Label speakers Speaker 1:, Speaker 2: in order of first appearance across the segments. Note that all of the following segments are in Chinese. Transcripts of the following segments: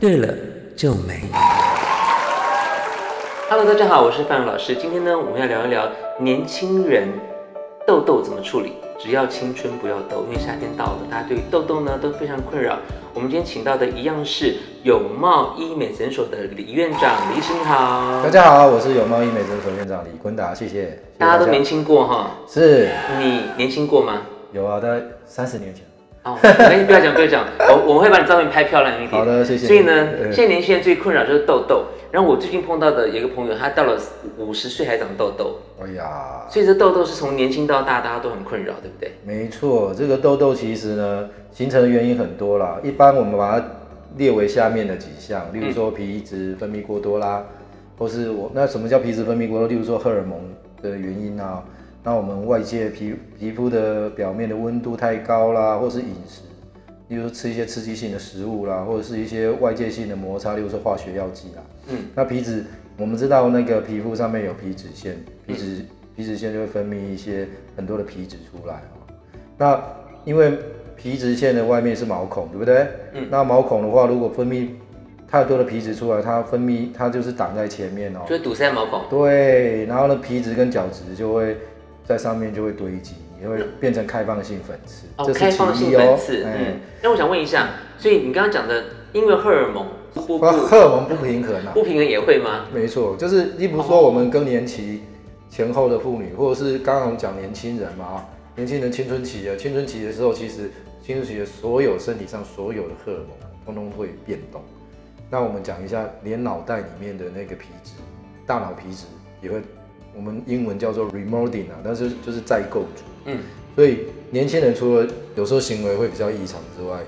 Speaker 1: 对了就美。Hello，大家好，我是范老师。今天呢，我们要聊一聊年轻人痘痘怎么处理。只要青春不要痘，因为夏天到了，大家对于痘痘呢都非常困扰。我们今天请到的一样是永茂医美诊所的李院长，李医师你好。
Speaker 2: 大家好，我是永茂医美诊所院长李坤达，谢谢。
Speaker 1: 大家都年轻过哈？
Speaker 2: 是。
Speaker 1: 你年轻过吗？
Speaker 2: 有啊，在三十年前。
Speaker 1: 哦，没不要讲不要讲，我我会把你照片拍漂亮一点。
Speaker 2: 好的，谢谢。
Speaker 1: 所以呢，现在年轻人最困扰就是痘痘。然后我最近碰到的有一个朋友，他到了五十岁还长痘痘。哎呀，所以这痘痘是从年轻到大，大家都很困扰，对不对？
Speaker 2: 没错，这个痘痘其实呢，形成的原因很多啦。一般我们把它列为下面的几项，例如说皮质分泌过多啦，或是我那什么叫皮质分泌过多？例如说荷尔蒙的原因啊。那我们外界皮皮肤的表面的温度太高啦，或是饮食，例如吃一些刺激性的食物啦，或者是一些外界性的摩擦，例如说化学药剂啦。嗯，那皮脂，我们知道那个皮肤上面有皮脂腺，皮脂皮脂腺就会分泌一些很多的皮脂出来哦。那因为皮脂腺的外面是毛孔，对不对？嗯，那毛孔的话，如果分泌太多的皮脂出来，它分泌它就是挡在前面哦，
Speaker 1: 就堵塞毛孔。
Speaker 2: 对，然后呢，皮脂跟角质就会。在上面就会堆积，也会变成开放性粉刺。
Speaker 1: 哦，开放性粉刺。嗯，那我想问一下，所以你刚刚讲的，因为荷尔蒙
Speaker 2: 不荷尔蒙不平衡啊，
Speaker 1: 不平衡也会吗？
Speaker 2: 没错，就是例如说我们更年期前后的妇女，或者是刚刚我们讲年轻人嘛，年轻人青春期的青春期的时候，其实青春期的所有身体上所有的荷尔蒙通通会变动。那我们讲一下，连脑袋里面的那个皮质，大脑皮质也会。我们英文叫做 remodeling 啊，但是就是再构筑。嗯，所以年轻人除了有时候行为会比较异常之外，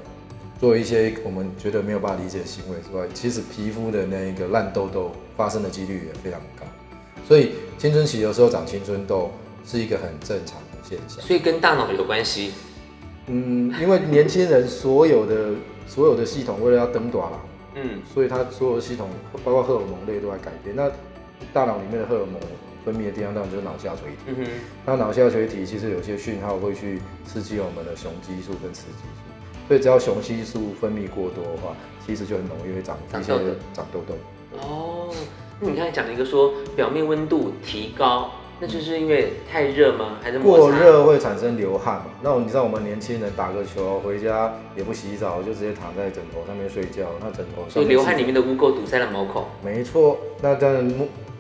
Speaker 2: 做一些我们觉得没有办法理解的行为之外，其实皮肤的那一个烂痘痘发生的几率也非常高。所以青春期有时候长青春痘是一个很正常的现象。
Speaker 1: 所以跟大脑有关系？
Speaker 2: 嗯，因为年轻人所有的 所有的系统为了要登短了，嗯，所以他所有的系统包括荷尔蒙类都在改变。那大脑里面的荷尔蒙。分泌的地方当然就是脑下垂体。嗯哼，那脑下垂体其实有些讯号会去刺激我们的雄激素跟雌激素，所以只要雄激素分泌过多的话，其实就很容易会长一些长痘痘。
Speaker 1: 哦，那你刚才讲了一个说表面温度提高，那就是因为太热吗？还是
Speaker 2: 过热会产生流汗嘛？那你知道我们年轻人打个球回家也不洗澡，就直接躺在枕头上面睡觉，那枕头
Speaker 1: 所以流汗里面的污垢堵塞了毛孔。
Speaker 2: 没错，那当然。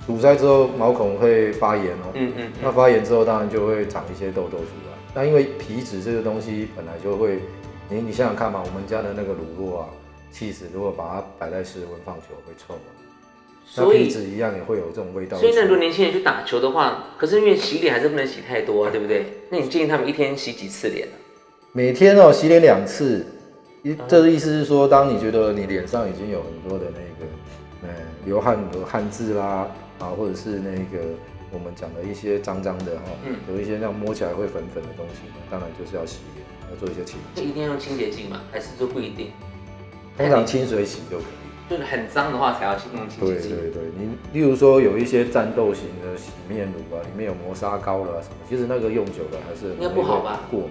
Speaker 2: 堵塞之后，毛孔会发炎哦。嗯嗯。那发炎之后，当然就会长一些痘痘出来。那因为皮脂这个东西本来就会，你你想想看嘛，我们家的那个乳酪啊，气死，如果把它摆在室温放久会臭。所以皮脂一样也会有这种味道。
Speaker 1: 所以那很多年轻人去打球的话，可是因为洗脸还是不能洗太多啊，对不对？那你建议他们一天洗几次脸呢？
Speaker 2: 每天哦，洗脸两次。一，这意思是说，当你觉得你脸上已经有很多的那个，嗯，流汗的汗渍啦。啊，或者是那个我们讲的一些脏脏的哈，嗯，有一些那样摸起来会粉粉的东西，当然就是要洗脸，要做一些清洁。
Speaker 1: 一定要用清洁剂吗？还是说不一定？
Speaker 2: 通常清水洗就可以。
Speaker 1: 就是很脏的话才要去用清洁剂。
Speaker 2: 对对对，你例如说有一些战斗型的洗面乳啊，里面有磨砂膏了什么，其实那个用久了还是
Speaker 1: 应该不好吧？
Speaker 2: 过敏。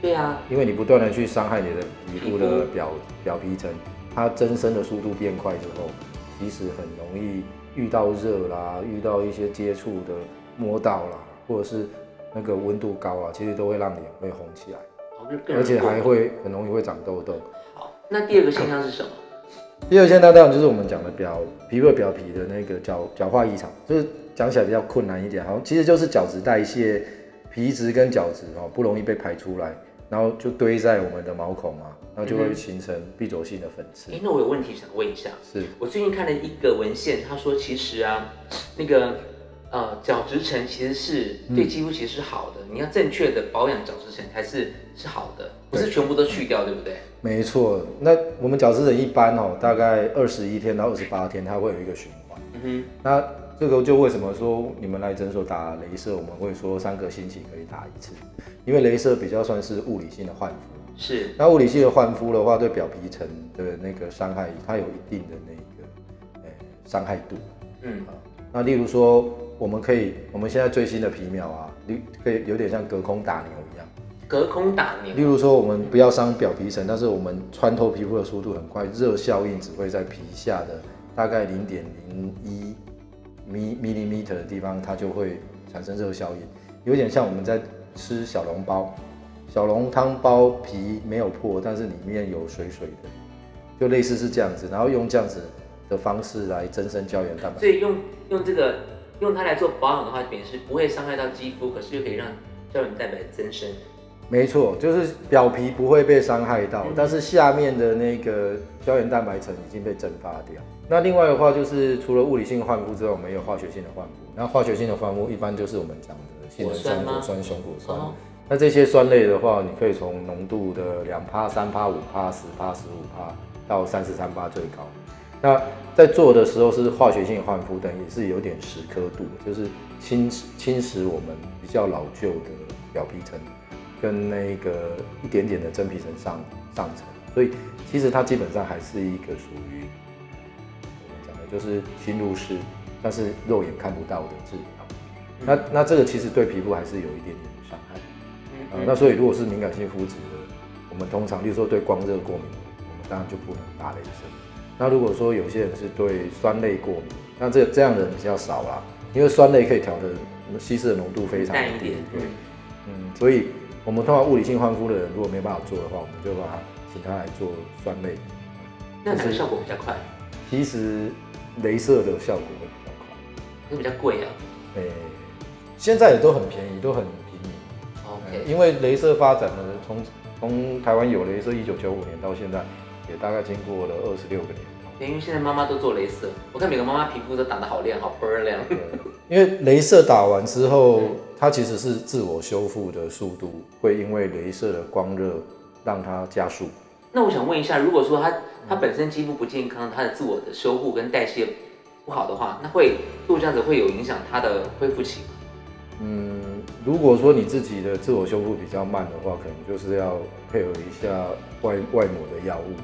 Speaker 1: 对啊，
Speaker 2: 因为你不断的去伤害你的皮肤的表表皮层，它增生的速度变快之后，其实很容易。遇到热啦，遇到一些接触的摸到啦，或者是那个温度高啊，其实都会让脸会红起来，而且还会很容易会长痘痘。
Speaker 1: 好，那第二个现象是什么？
Speaker 2: 第二个现象当然就是我们讲的表皮肤表皮的那个角角化异常，就是讲起来比较困难一点。好像，其实就是角质代谢，皮质跟角质哦不容易被排出来。然后就堆在我们的毛孔嘛，然后就会形成闭着性的粉刺。
Speaker 1: 哎，那我有问题想问一下，
Speaker 2: 是
Speaker 1: 我最近看了一个文献，他说其实啊，那个呃角质层其实是对肌肤其实是好的，你要正确的保养角质层才是是好的，不是全部都去掉，对不对？
Speaker 2: 没错，那我们角质层一般哦，大概二十一天到二十八天，它会有一个循环。嗯哼，那这个就为什么说你们来诊所打镭射，我们会说三个星期可以打一次。因为镭射比较算是物理性的焕肤，
Speaker 1: 是。
Speaker 2: 那物理性的焕肤的话，对表皮层的那个伤害，它有一定的那个，呃，伤害度。嗯。那例如说，我们可以，我们现在最新的皮秒啊，你可以有点像隔空打牛一样，
Speaker 1: 隔空打牛
Speaker 2: 例。如说，我们不要伤表皮层，但是我们穿透皮肤的速度很快，热效应只会在皮下的大概零点零一米 millimeter 的地方，它就会产生热效应，有点像我们在吃小笼包，小笼汤包皮没有破，但是里面有水水的，就类似是这样子，然后用这样子的方式来增生胶原蛋白。
Speaker 1: 所以用用这个用它来做保养的话，便是不会伤害到肌肤，可是又可以让胶原蛋白增生。
Speaker 2: 没错，就是表皮不会被伤害到，但是下面的那个胶原蛋白层已经被蒸发掉。那另外的话，就是除了物理性换肤之外，我们也有化学性的换肤。那化学性的换肤一般就是我们讲的杏仁酸、
Speaker 1: 果酸吗
Speaker 2: 果酸、熊果酸。
Speaker 1: 哦
Speaker 2: 那这些酸类的话，你可以从浓度的两帕、三帕、五帕、十帕、十五帕到三十三帕最高。那在做的时候是化学性换肤等，也是有点蚀刻度，就是侵蚀侵蚀我们比较老旧的表皮层，跟那个一点点的真皮层上上层，所以其实它基本上还是一个属于我们讲的就是侵入式，但是肉眼看不到的治疗。那那这个其实对皮肤还是有一点点的伤害。
Speaker 1: 嗯
Speaker 2: 呃，那所以如果是敏感性肤质的，我们通常，例如说对光热过敏，我们当然就不能打镭射。那如果说有些人是对酸类过敏，那这这样的人比较少啦，因为酸类可以调的稀释的浓度非常
Speaker 1: 淡一点。
Speaker 2: 对，嗯，所以我们通常物理性焕肤的人，如果没办法做的话，我们就把他请他来做酸类。
Speaker 1: 那哪个效果比较快？
Speaker 2: 其实镭射的效果会比较快，
Speaker 1: 会比较贵啊。
Speaker 2: 诶、现在也都很便宜，都很平民。呃
Speaker 1: OK，
Speaker 2: 因为镭射发展了，从从台湾有镭射一九九五年到现在，也大概经过了二十六个年头。
Speaker 1: 因为现在妈妈都做镭射，我看每个妈妈皮肤都打得好亮，好倍儿亮。
Speaker 2: 因为镭射打完之后，它其实是自我修复的速度会因为镭射的光热让它加速。
Speaker 1: 那我想问一下，如果说它它本身肌肤不健康，它的自我的修护跟代谢不好的话，那会做这样子会有影响它的恢复期吗？
Speaker 2: 嗯，如果说你自己的自我修复比较慢的话，可能就是要配合一下外外抹的药物。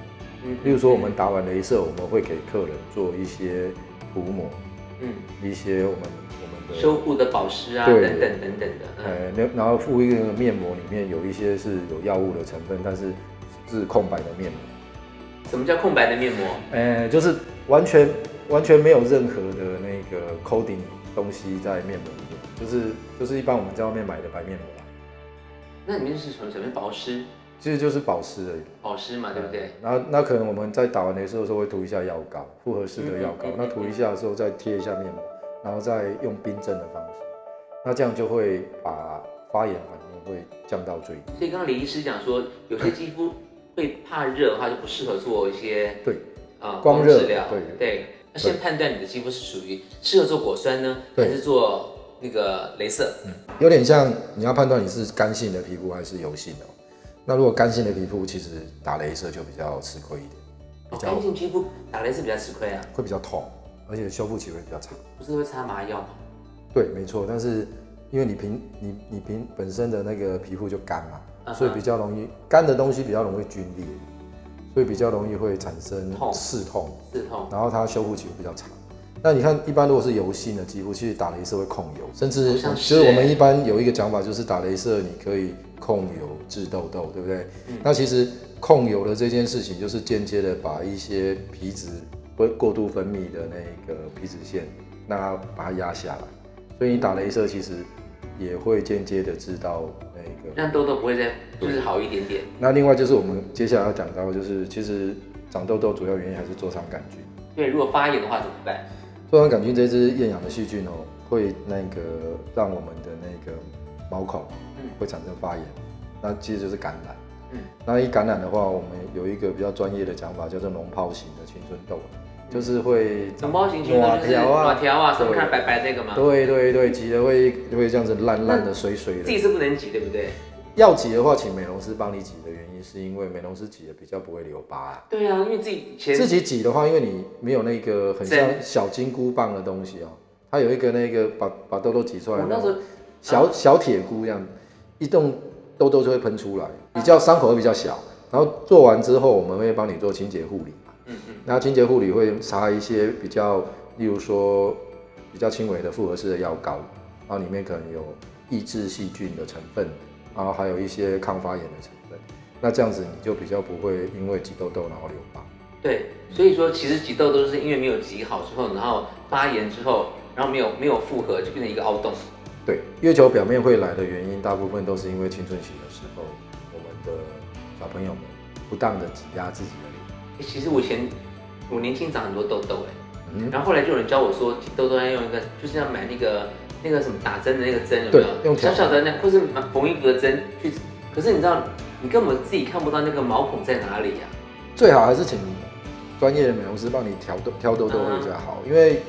Speaker 1: 嗯
Speaker 2: 例如说，我们打完镭射，我们会给客人做一些涂抹，
Speaker 1: 嗯
Speaker 2: 一些我们
Speaker 1: 修护的保湿啊等等等等的，嗯，
Speaker 2: 呃，那然后敷一个面膜，里面有一些是有药物的成分，但是是空白的面膜，
Speaker 1: 什么叫空白的面膜？
Speaker 2: 呃，就是完全完全没有任何的那个 coating 东西在面膜里面，就是就是一般我们在外面买的白面膜啦，
Speaker 1: 那里面是什么？什么保湿？
Speaker 2: 其实就是保湿而已。
Speaker 1: 保湿嘛，对不对？
Speaker 2: 然后那可能我们在打完镭射的时候会涂一下药膏，复合式的药膏
Speaker 1: 嗯嗯嗯。
Speaker 2: 那涂一下的时候再贴一下面膜，然后再用冰镇的方式，那这样就会把发炎反应会降到最低。
Speaker 1: 所以刚刚李医师讲说，有些肌肤会怕热的话，就不适合做一些
Speaker 2: 对
Speaker 1: 啊、
Speaker 2: 光热
Speaker 1: 治疗。
Speaker 2: 对
Speaker 1: 对，那先判断你的肌肤是属于适合做果酸呢，
Speaker 2: 对
Speaker 1: 还是做那个镭射？
Speaker 2: 嗯有点像你要判断你是干性的皮肤还是油性的哦。那如果干性的皮肤，其实打镭射就比较吃亏一点，比
Speaker 1: 哦，干性皮肤打镭射比较吃亏啊，
Speaker 2: 会比较痛，而且修复期会比较长。
Speaker 1: 不是会擦麻药吗？
Speaker 2: 对，没错。但是因为你平你你平本身的那个皮肤就干嘛，所以比较容易干的东西比较容易皲裂，所以比较容易会产生
Speaker 1: 痛
Speaker 2: 刺痛，
Speaker 1: 刺痛。
Speaker 2: 然后它修复期会比较长。那你看，一般如果是油性的肌肤，其实打镭射会控油，甚至就是我们
Speaker 1: 欸
Speaker 2: 一般有一个讲法，就是打镭射你可以控油治痘痘，对不对？
Speaker 1: 嗯
Speaker 2: 那其实控油的这件事情，就是间接的把一些皮脂会过度分泌的那个皮脂腺，那它把它压下来。所以你打镭射其实也会间接的知道那个。
Speaker 1: 让痘痘不会再就是好一点点。
Speaker 2: 那另外就是我们接下来要讲到，就是其实长痘痘主要原因还是痤疮杆菌。
Speaker 1: 对，如果发炎的话怎么办？
Speaker 2: 痤疮杆菌这只厌氧的细菌哦，会那个让我们的那个毛孔
Speaker 1: 嗯
Speaker 2: 会产生发炎，那其实就是感染。
Speaker 1: 嗯
Speaker 2: 那一感染的话，我们有一个比较专业的讲法，叫做脓疱型的青春痘，就是会
Speaker 1: 脓包型青春就是
Speaker 2: 条啊
Speaker 1: 软条啊，上面
Speaker 2: 对
Speaker 1: 看白白那个嘛，
Speaker 2: 对对对，挤的会会这样子烂烂的、水水的
Speaker 1: 自己。是不能挤，对不对？
Speaker 2: 要挤的话，请美容师帮你挤的原因，是因为美容师挤的比较不会留疤啊。
Speaker 1: 对啊，因为自己以前
Speaker 2: 自己挤的话，因为你没有那个很像小金箍棒的东西哦，它有一个那个把把痘痘挤出来的那种
Speaker 1: 我那时候
Speaker 2: 小小铁箍一样，一动痘痘就会喷出来，比较伤口会比较小。然后做完之后，我们会帮你做清洁护理嘛。
Speaker 1: 嗯嗯，
Speaker 2: 那清洁护理会擦一些比较，例如说比较轻微的复合式的药膏，然后里面可能有抑制细菌的成分，然后还有一些抗发炎的成分。那这样子你就比较不会因为挤痘痘然后留疤。
Speaker 1: 对，所以说其实挤痘痘是因为没有挤好之后，然后发炎之后，然后没有没有复合，就变成一个凹洞。
Speaker 2: 对，月球表面会来的原因，大部分都是因为青春期的时候，我们的小朋友们不当的挤压自己的
Speaker 1: 其实我以前我年轻长很多痘痘哎，
Speaker 2: 嗯，
Speaker 1: 然后后来就有人教我说痘痘要用一个，就是要买那个那个什么打针的那个针有没
Speaker 2: 对
Speaker 1: 有？
Speaker 2: 用
Speaker 1: 小小的那，或是买缝衣服的针去。可是你知道，你根本自己看不到那个毛孔在哪里呀、
Speaker 2: 最好还是请专业的美容师帮你挑痘挑痘痘会比较好，因为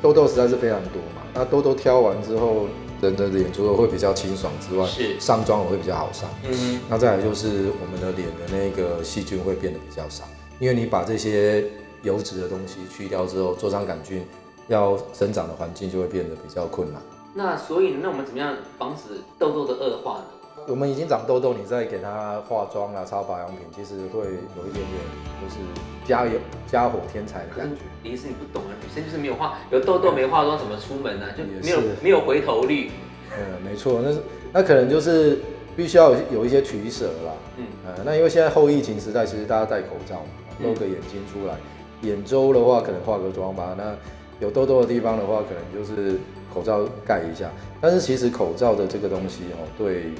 Speaker 2: 痘痘实在是非常多嘛。那痘痘挑完之后，人的脸除了会比较清爽之外，
Speaker 1: 是
Speaker 2: 上妆也会比较好上。
Speaker 1: 嗯，
Speaker 2: 那再来就是我们的脸的那个细菌会变得比较少，因为你把这些油脂的东西去掉之后，座上杆菌要生长的环境就会变得比较困难。
Speaker 1: 那所以那我们怎么样防止痘痘的恶化呢？
Speaker 2: 我们已经长痘痘，你再给它化妆啊、擦保养品，其实会有一点点就是加油加火添柴的感觉。
Speaker 1: 李医师你不懂啊，女生就是没有化有痘痘没化妆怎么出门呢、就没有
Speaker 2: 是
Speaker 1: 没有回头率。
Speaker 2: 嗯，没错，那是那可能就是必须要有有一些取舍啦。
Speaker 1: 嗯，
Speaker 2: 呃，那因为现在后疫情时代，其实大家戴口罩嘛，露个眼睛出来，眼周的话可能化个妆吧。那有痘痘的地方的话，可能就是口罩盖一下。但是其实口罩的这个东西哦，对于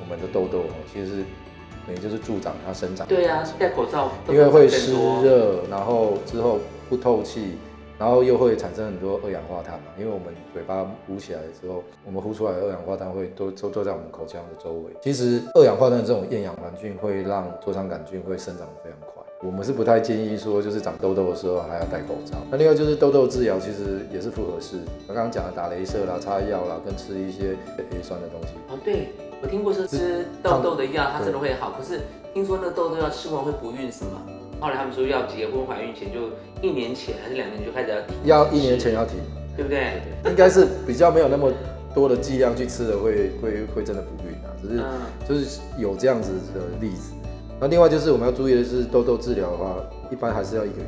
Speaker 2: 我们的痘痘哦，其实是等于就是助长它生长
Speaker 1: 对啊，戴口罩
Speaker 2: 因为会湿。热，然后之后不透气，然后又会产生很多二氧化碳嘛。因为我们嘴巴捂起来之后，我们呼出来的二氧化碳会都都都在我们口腔的周围。其实二氧化碳这种厌氧环境会让痤疮杆菌会生长得非常快。我们是不太建议说，就是长痘痘的时候还要戴口罩。那另外就是痘痘治疗，其实也是复合式。我刚刚讲的打镭射啦、擦药啦，跟吃一些 A 酸的东西。
Speaker 1: 哦，对，我听过说吃痘痘的药，它真的会好。可是听说那痘痘药吃完会不孕是吗？后来他们说要结婚怀孕前就一年前还是两年就开始要停，
Speaker 2: 要一年前要停。
Speaker 1: 对不对？
Speaker 2: 应该是比较没有那么多的剂量去吃的会会会真的不孕啊，只是
Speaker 1: 嗯，
Speaker 2: 就是有这样子的例子。那另外就是我们要注意的是痘痘治疗的话，一般还是要一个月。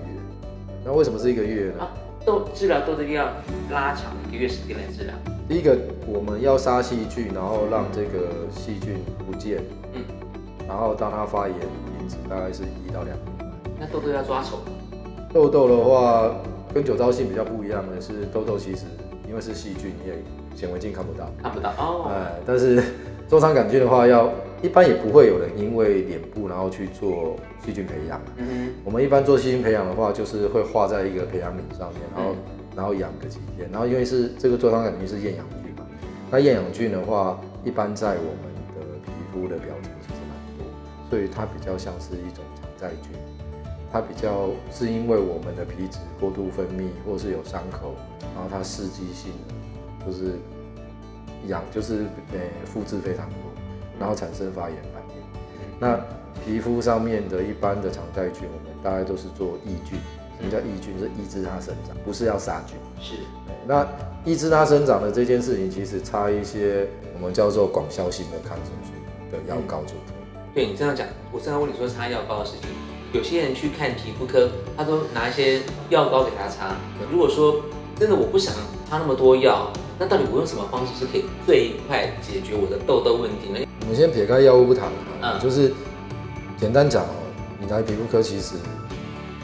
Speaker 2: 那为什么是一个月呢？
Speaker 1: 啊，痘治疗痘痘要拉长一个月时间来治疗。
Speaker 2: 第一个我们要杀细菌，然后让这个细菌不见，
Speaker 1: 嗯，
Speaker 2: 然后当它发炎，因子大概是一到两个礼拜。
Speaker 1: 那痘痘要抓手，
Speaker 2: 痘痘的话，跟酒糟性比较不一样的是，痘痘其实因为是细菌，你也显微镜看不到。
Speaker 1: 看不到哦。
Speaker 2: 哎，但是 座舱杆菌的话要，一般也不会有人因为脸部然后去做细菌培养。
Speaker 1: 嗯
Speaker 2: 我们一般做细菌培养的话，就是会画在一个培养皿上面，然后、
Speaker 1: 嗯
Speaker 2: 然后养个几天，然后因为是这个座舱杆菌是厌氧菌嘛，那厌氧菌的话，一般在我们的皮肤的表层其实蛮多，所以它比较像是一种常在菌。它比较是因为我们的皮脂过度分泌，或是有伤口，然后它刺激性的就是养就是呃复制非常多，然后产生发炎反应。那皮肤上面的一般的常在菌，我们大概都是做抑菌。什么叫抑菌？是抑制它生长，不是要杀菌。
Speaker 1: 是，
Speaker 2: 那抑制它生长的这件事情，其实擦一些我们叫做广效性的抗生素的药膏就可以。
Speaker 1: 对你这样讲，我正在问你说擦药膏的事情。有些人去看皮肤科，他都拿一些药膏给他擦。如果说真的我不想擦那么多药，那到底我用什么方式是可以最快解决我的痘痘问题呢？
Speaker 2: 我们先撇开药物不谈啊，
Speaker 1: 嗯
Speaker 2: 就是简单讲哦，你来皮肤科其实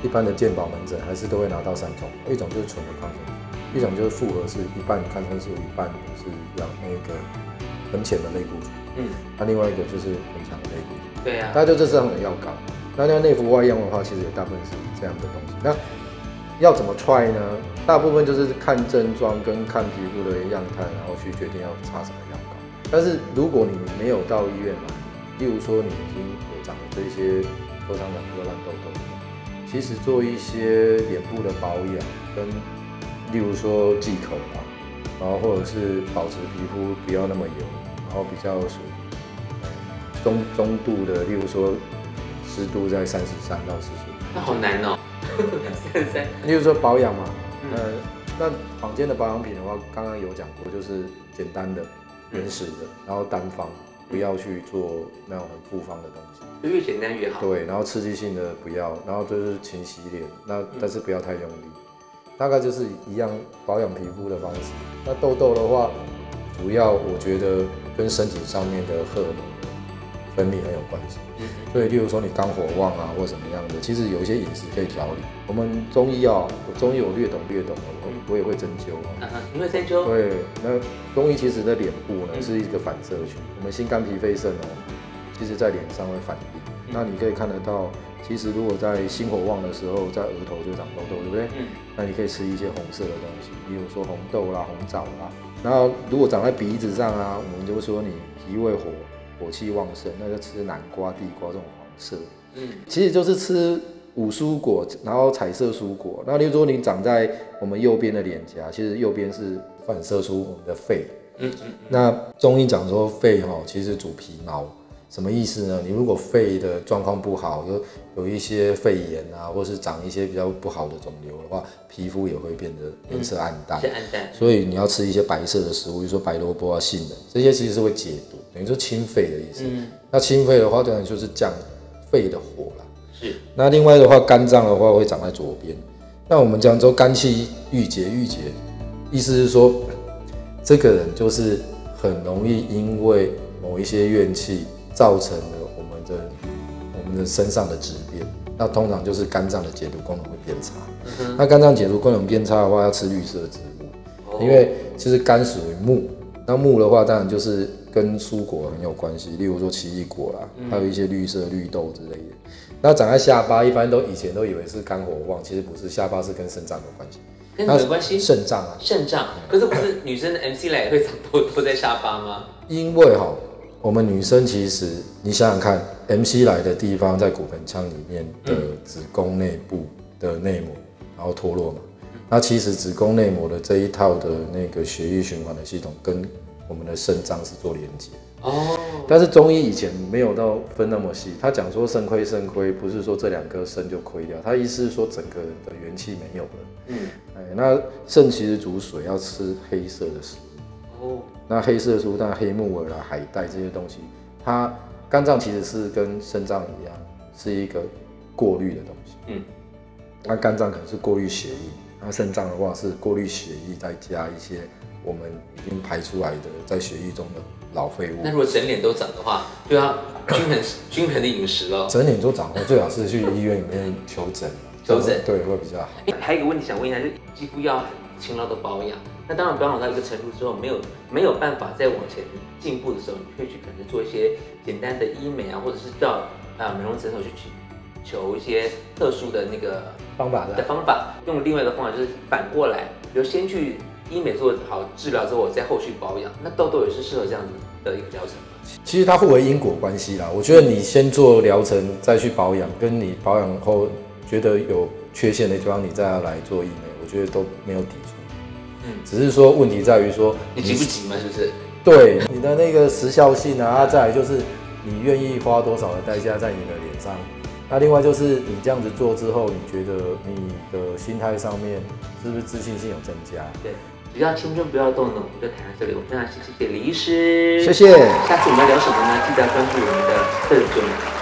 Speaker 2: 一般的健保门诊还是都会拿到三种，一种就是纯的抗生素，一种就是复合式，一半抗生素，一半是养那个很浅的类固醇，
Speaker 1: 嗯，
Speaker 2: 那另外一个就是很强的类固醇。
Speaker 1: 对呀、
Speaker 2: 大家就这三种药膏。那那内服外用的话，其实也大部分是这样的东西。那要怎么 try 呢？大部分就是看症状跟看皮肤的样态，然后去决定要擦什么。但是如果你没有到医院来，例如说你已经有长了这些头上长出烂痘痘，其实做一些脸部的保养，跟例如说忌口啊，然后或者是保持皮肤不要那么油，然后比较属于中中度的，例如说湿度在三十三到四十五
Speaker 1: 那好难哦。三十三，
Speaker 2: 例如说保养嘛，
Speaker 1: 嗯
Speaker 2: 呃，那坊间的保养品的话，刚刚有讲过，就是简单的、原始的，然后单方，不要去做那种很复方的东西。
Speaker 1: 就越简单越好。
Speaker 2: 对，然后刺激性的不要，然后就是勤洗脸，那但是不要太用力，大概就是一样保养皮肤的方式。那痘痘的话，主要我觉得跟身体上面的荷尔蒙分泌很有关系。
Speaker 1: 嗯
Speaker 2: 所以，例如说你肝火旺啊，或什么样的，其实有一些饮食可以调理。我们中医啊，我中医我略懂略懂的，我我也会针灸啊。
Speaker 1: 你会针灸？
Speaker 2: 对，那中医其实的脸部呢是一个反射区，我们心肝脾肺肾哦，其实在脸上会反应。那你可以看得到，其实如果在心火旺的时候，在额头就长痘痘，对不对？
Speaker 1: 嗯，
Speaker 2: 那你可以吃一些红色的东西，比如说红豆啦、红枣啦。然后如果长在鼻子上啊，我们就说你脾胃火火气旺盛，那就吃南瓜、地瓜这种黄色。
Speaker 1: 嗯，
Speaker 2: 其实就是吃五蔬果，然后彩色蔬果。那例如说你长在我们右边的脸颊，其实右边是反射出我们的肺。
Speaker 1: 嗯嗯，
Speaker 2: 那中医讲说肺哈，其实主皮毛，什么意思呢？你如果肺的状况不好，有有一些肺炎啊，或是长一些比较不好的肿瘤的话，皮肤也会变得颜色暗淡。
Speaker 1: 是暗淡。
Speaker 2: 所以你要吃一些白色的食物，比如说白萝卜啊、杏仁，这些其实是会解毒，等于说清肺的意思。
Speaker 1: 嗯，
Speaker 2: 那清肺的话，当然就是降肺的火了。
Speaker 1: 是，
Speaker 2: 那另外的话，肝脏的话会长在左边。那我们讲说肝气郁结，郁结，意思是说，这个人就是很容易因为某一些怨气，造成了我们的我们的身上的质变。那通常就是肝脏的解毒功能会变差。
Speaker 1: 嗯
Speaker 2: 那肝脏解毒功能变差的话，要吃绿色植物。
Speaker 1: 哼，
Speaker 2: 因为其实肝属于木，那木的话当然就是跟蔬果很有关系，例如说奇异果啦，还有一些绿色绿豆之类的。那长在下巴，一般都以前都以为是肝火旺，其实不是，下巴是跟肾脏有关系。
Speaker 1: 跟你有关系。
Speaker 2: 肾脏啊，
Speaker 1: 肾脏，可是不是女生的 MC 来也会长痘痘在下巴吗？
Speaker 2: 因为哈，我们女生其实你想想看，MC 来的地方在骨盆腔里面的子宫内部的内膜，然后脱落嘛。那其实子宫内膜的这一套的那个血液循环的系统跟我们的肾脏是做连接。
Speaker 1: 哦，
Speaker 2: 但是中医以前没有到分那么细，他讲说肾亏肾亏，不是说这两颗肾就亏掉，他意思是说整个人的元气没有了。
Speaker 1: 嗯，
Speaker 2: 哎，那肾其实主水，要吃黑色的食物。
Speaker 1: 哦，
Speaker 2: 那黑色的食物，当然黑木耳啦、海带这些东西，它肝脏其实是跟肾脏一样，是一个过滤的东西。
Speaker 1: 嗯，
Speaker 2: 那肝脏可能是过滤血液，那肾脏的话是过滤血液，再加一些我们已经排出来的在血液中的老废物
Speaker 1: 那。如果整脸都长的话，就要均衡 均衡的饮食了。
Speaker 2: 整脸都长后，最好是去医院里面求诊，
Speaker 1: 求诊
Speaker 2: 对会比较好。
Speaker 1: 哎还有一个问题想问一下，就是肌肤要很勤劳的保养。那当然保养到一个程度之后，没有没有办法再往前进步的时候，你会去可能做一些简单的医美啊，或者是到啊美容诊所去去求一些特殊的那个
Speaker 2: 方法
Speaker 1: 的方法。用另外一个方法就是反过来，比如先去医美做好治疗之后，我再后续保养。那痘痘也是适合这样子的一个疗程吗？
Speaker 2: 其实它互为因果关系啦。我觉得你先做疗程，再去保养，跟你保养后觉得有缺陷的地方，你再要来做医美，我觉得都没有抵触。
Speaker 1: 嗯
Speaker 2: 只是说问题在于说
Speaker 1: 你急不急嘛？是不是？
Speaker 2: 对你的那个时效性啊，啊再来就是你愿意花多少的代价在你的脸上。那另外就是你这样子做之后，你觉得你的心态上面是不是自信心有增加？
Speaker 1: 对，只要青春不要动呢，我们就谈到这里。我们非常谢谢李医师，
Speaker 2: 谢谢。
Speaker 1: 下次我们要聊什么呢？记得关注我们的特种。